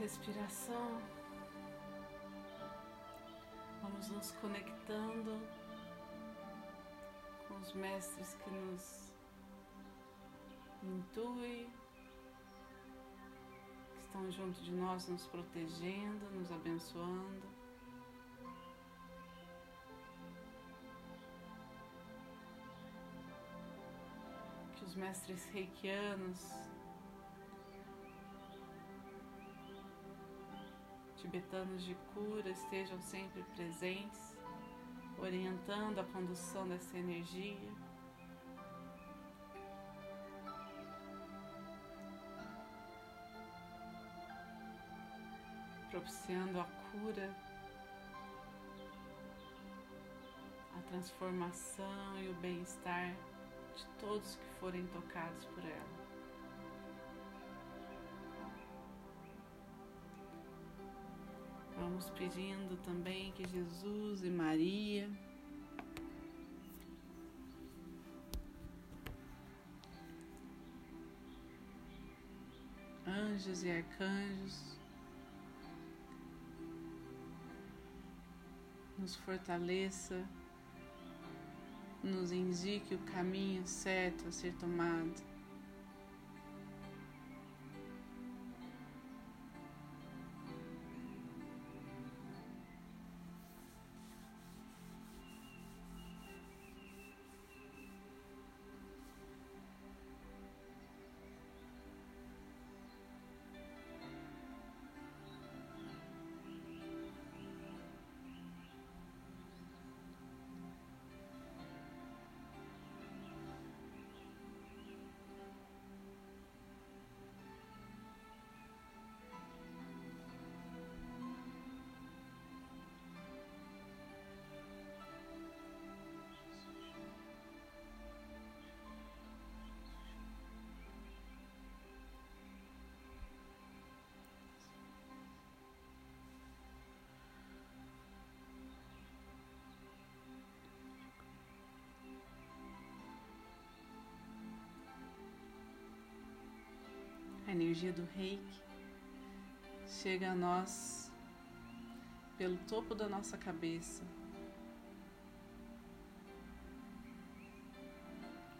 respiração, vamos nos conectando com os mestres que nos intuem, que estão junto de nós, nos protegendo, nos abençoando. Que os mestres reikianos tibetanos de cura estejam sempre presentes, orientando a condução dessa energia. Propiciando a cura, a transformação e o bem-estar de todos que forem tocados por ela. Vamos pedindo também que Jesus e Maria anjos e arcanjos nos fortaleça, nos indique o caminho certo a ser tomado. Energia do reiki chega a nós pelo topo da nossa cabeça,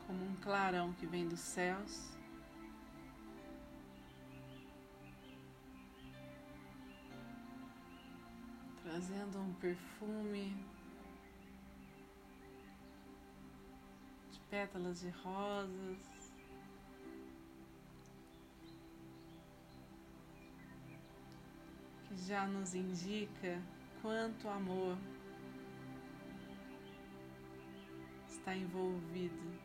como um clarão que vem dos céus. Trazendo um perfume de pétalas de rosas. Já nos indica quanto amor está envolvido.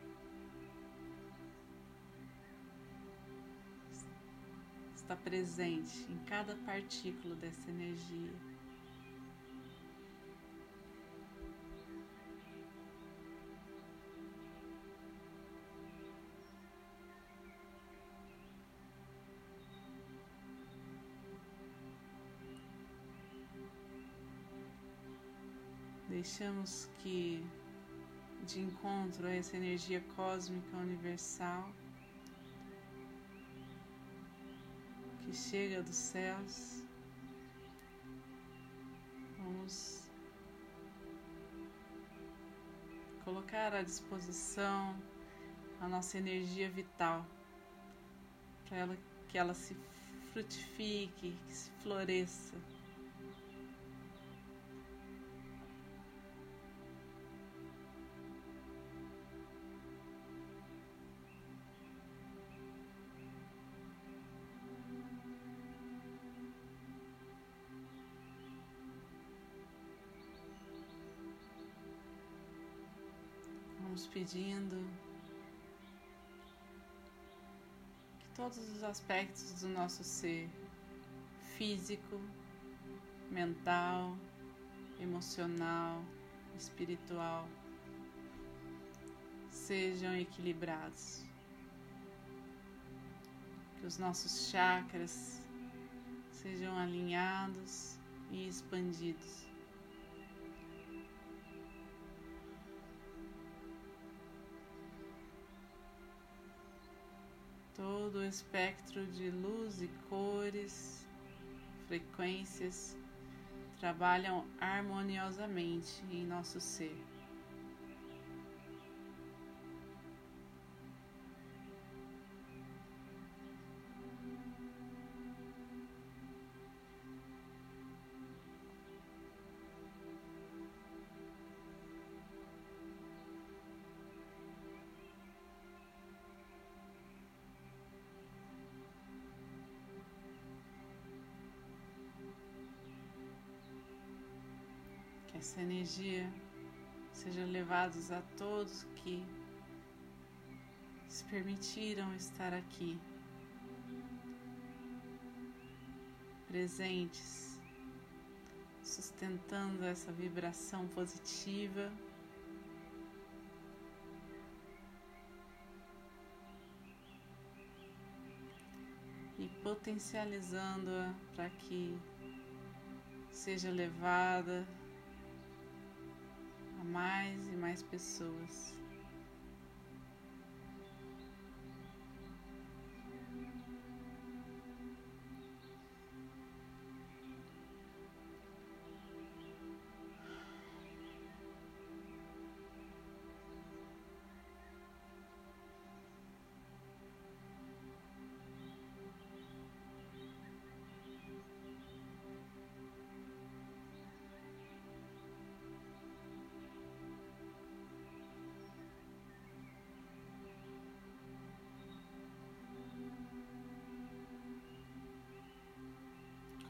Está presente em cada partícula dessa energia. Deixamos que, de encontro a essa energia cósmica universal, que chega dos céus, vamos colocar à disposição a nossa energia vital para ela que ela se frutifique, que se floresça. Pedindo que todos os aspectos do nosso ser físico, mental, emocional, espiritual sejam equilibrados. Que os nossos chakras sejam alinhados e expandidos. Todo o espectro de luz e cores frequências trabalham harmoniosamente em nosso ser. Essa energia seja levada a todos que se permitiram estar aqui, presentes, sustentando essa vibração positiva. E potencializando-a para que seja levada mais e mais pessoas.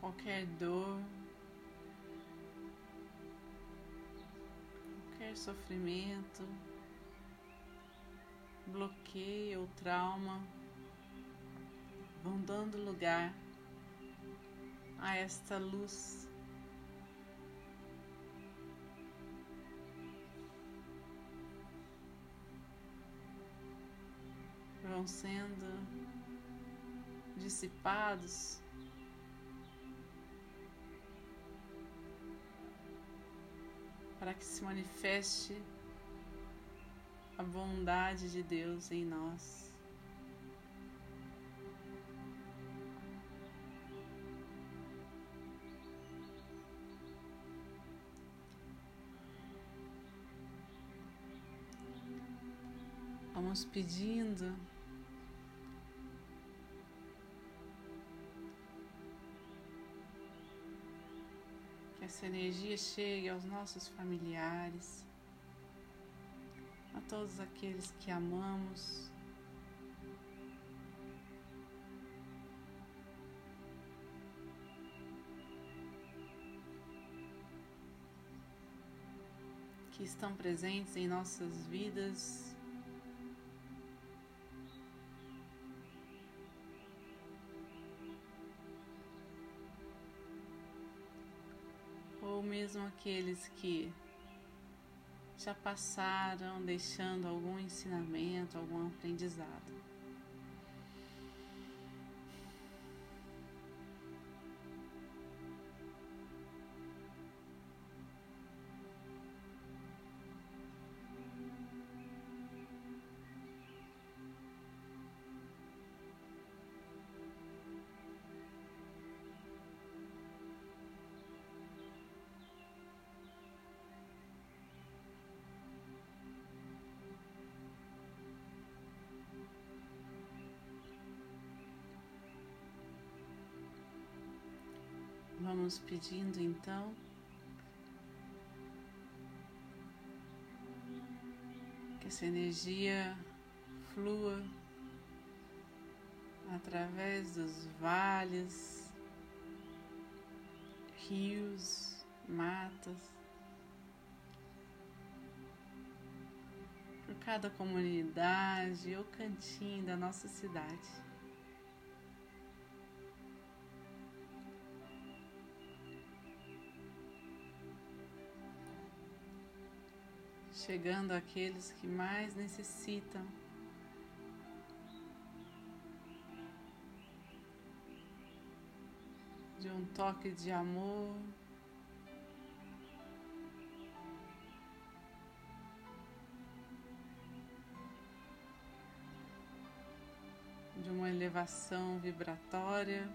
Qualquer dor, qualquer sofrimento, bloqueio ou trauma vão dando lugar a esta luz. Vão sendo dissipados para que se manifeste a bondade de Deus em nós. Vamos pedindo essa energia chegue aos nossos familiares, a todos aqueles que amamos. Que estão presentes em nossas vidas mesmo aqueles que já passaram deixando algum ensinamento, algum aprendizado. Vamos pedindo então que essa energia flua através dos vales, rios, matas, por cada comunidade ou cantinho da nossa cidade. Chegando àqueles que mais necessitam. De um toque de amor, de uma elevação vibratória.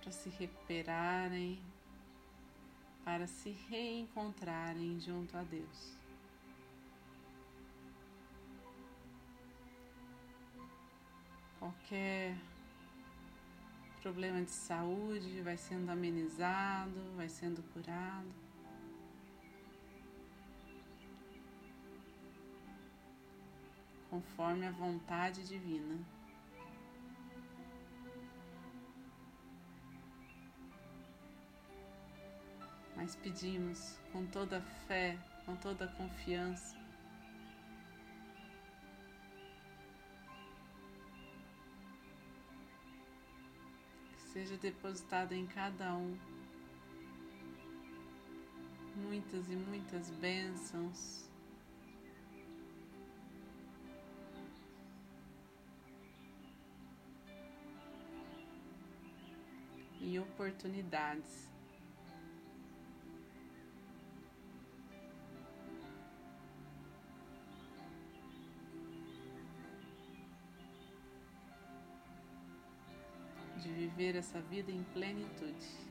para se recuperarem, para se reencontrarem junto a Deus. Qualquer problema de saúde vai sendo amenizado, vai sendo curado. Conforme a vontade divina. Mas pedimos com toda fé, com toda confiança, seja depositada em cada um muitas e muitas bênçãos. E oportunidades. Viver essa vida em plenitude.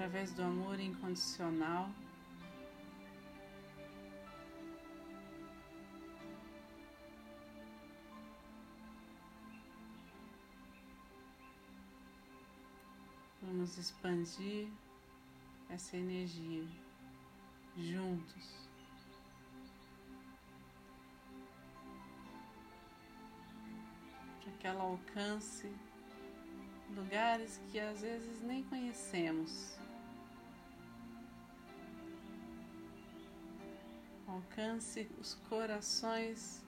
Através do amor incondicional. Vamos expandir essa energia juntos. Para que ela alcance lugares que às vezes nem conhecemos. Alcance os corações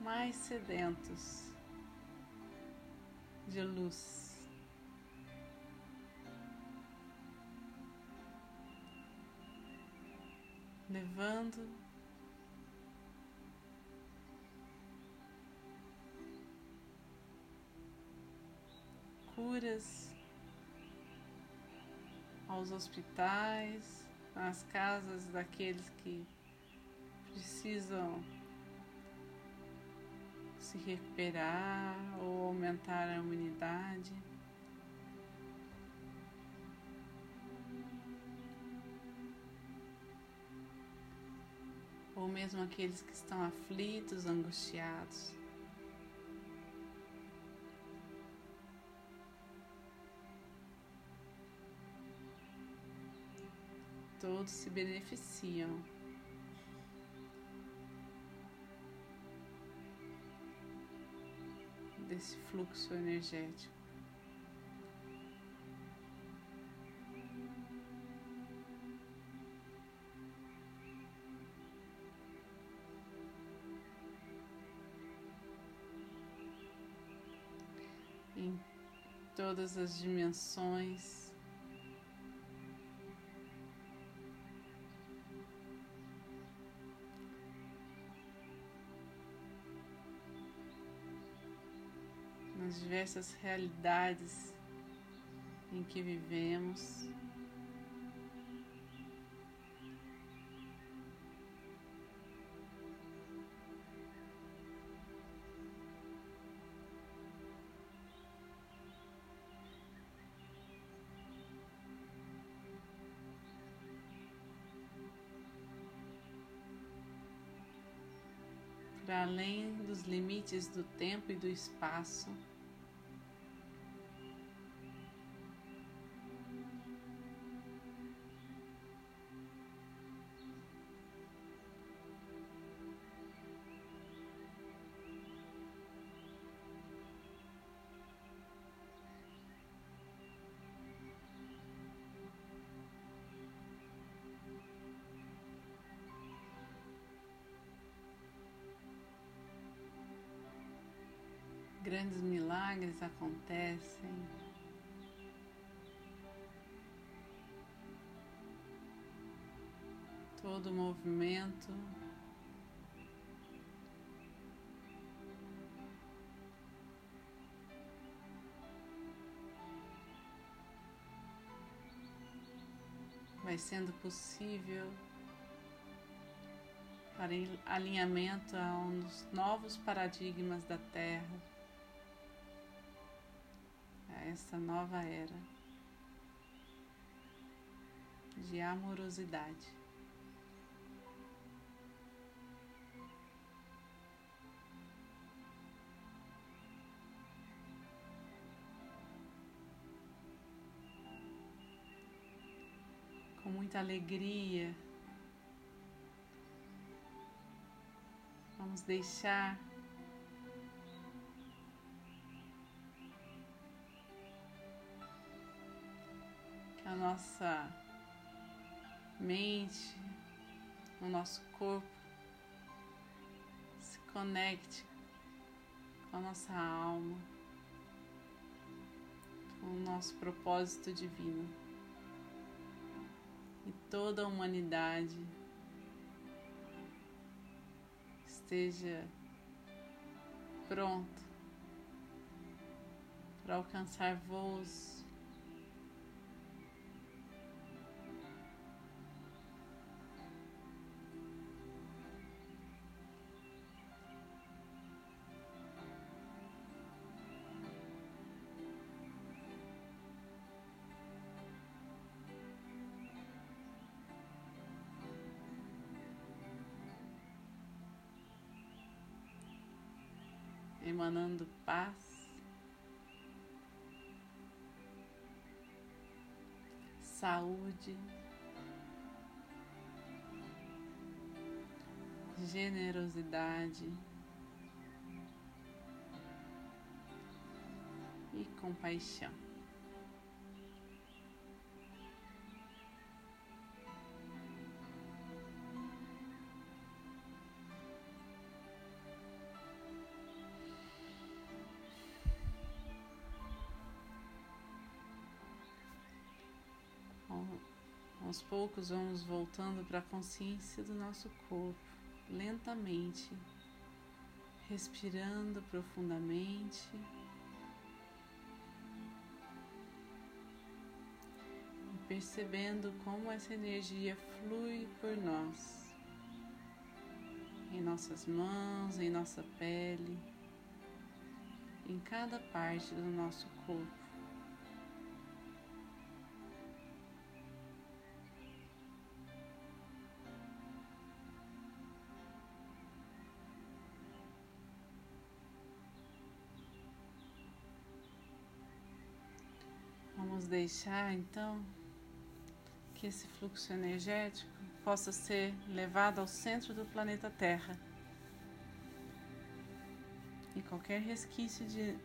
mais sedentos de luz. Levando curas aos hospitais, às casas daqueles que precisam se recuperar ou aumentar a imunidade. Ou mesmo aqueles que estão aflitos, angustiados. Todos se beneficiam. Desse fluxo energético. Em todas as dimensões. Diversas realidades em que vivemos. para além dos limites do tempo e do espaço. Grandes milagres acontecem. Todo movimento vai sendo possível para alinhamento a dos novos paradigmas da Terra, essa nova era de amorosidade. com muita alegria. Vamos deixar nossa mente, o nosso corpo se conecte com a nossa alma, com o nosso propósito divino. E toda a humanidade esteja pronta para alcançar voos emanando paz. Saúde, generosidade e compaixão. Aos poucos vamos voltando para a consciência do nosso corpo, lentamente, respirando profundamente. Percebendo como essa energia flui por nós, em nossas mãos, em nossa pele, em cada parte do nosso corpo. Deixar então que esse fluxo energético possa ser levado ao centro do planeta Terra. E qualquer resquício de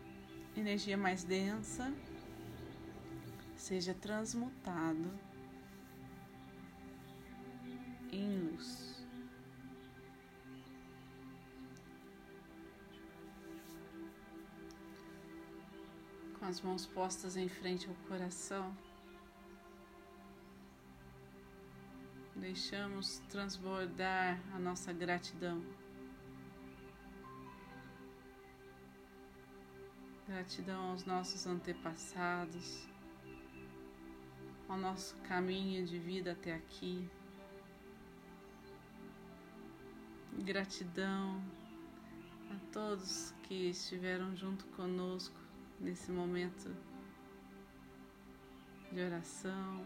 energia mais densa seja transmutado com as mãos postas em frente ao coração. Deixamos transbordar a nossa gratidão. Gratidão aos nossos antepassados, ao nosso caminho de vida até aqui. Gratidão a todos que estiveram junto conosco nesse momento de oração,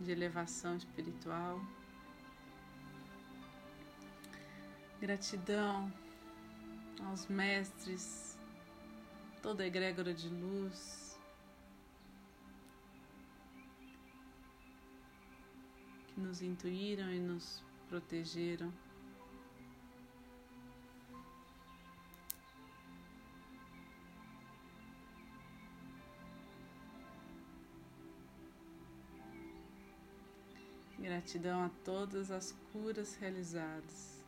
de elevação espiritual. Gratidão aos mestres, toda a egrégora de luz que nos intuíram e nos protegeram. Gratidão a todas as curas realizadas.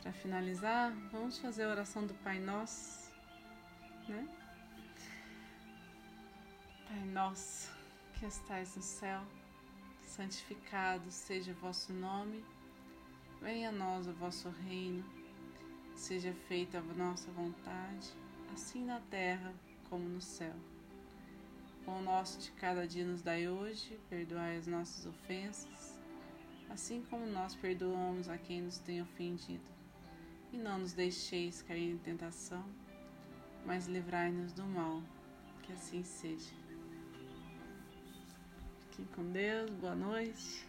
Para finalizar, vamos fazer a oração do Pai Nosso, né? Pai Nosso, que estais no céu, santificado seja o vosso nome, venha a nós o vosso reino, seja feita a nossa vontade assim na terra como no céu. O nosso de cada dia nos dai hoje, perdoai as nossas ofensas, assim como nós perdoamos a quem nos tem ofendido e não nos deixeis cair em tentação, mas livrai-nos do mal, que assim seja. Fiquem com Deus, boa noite.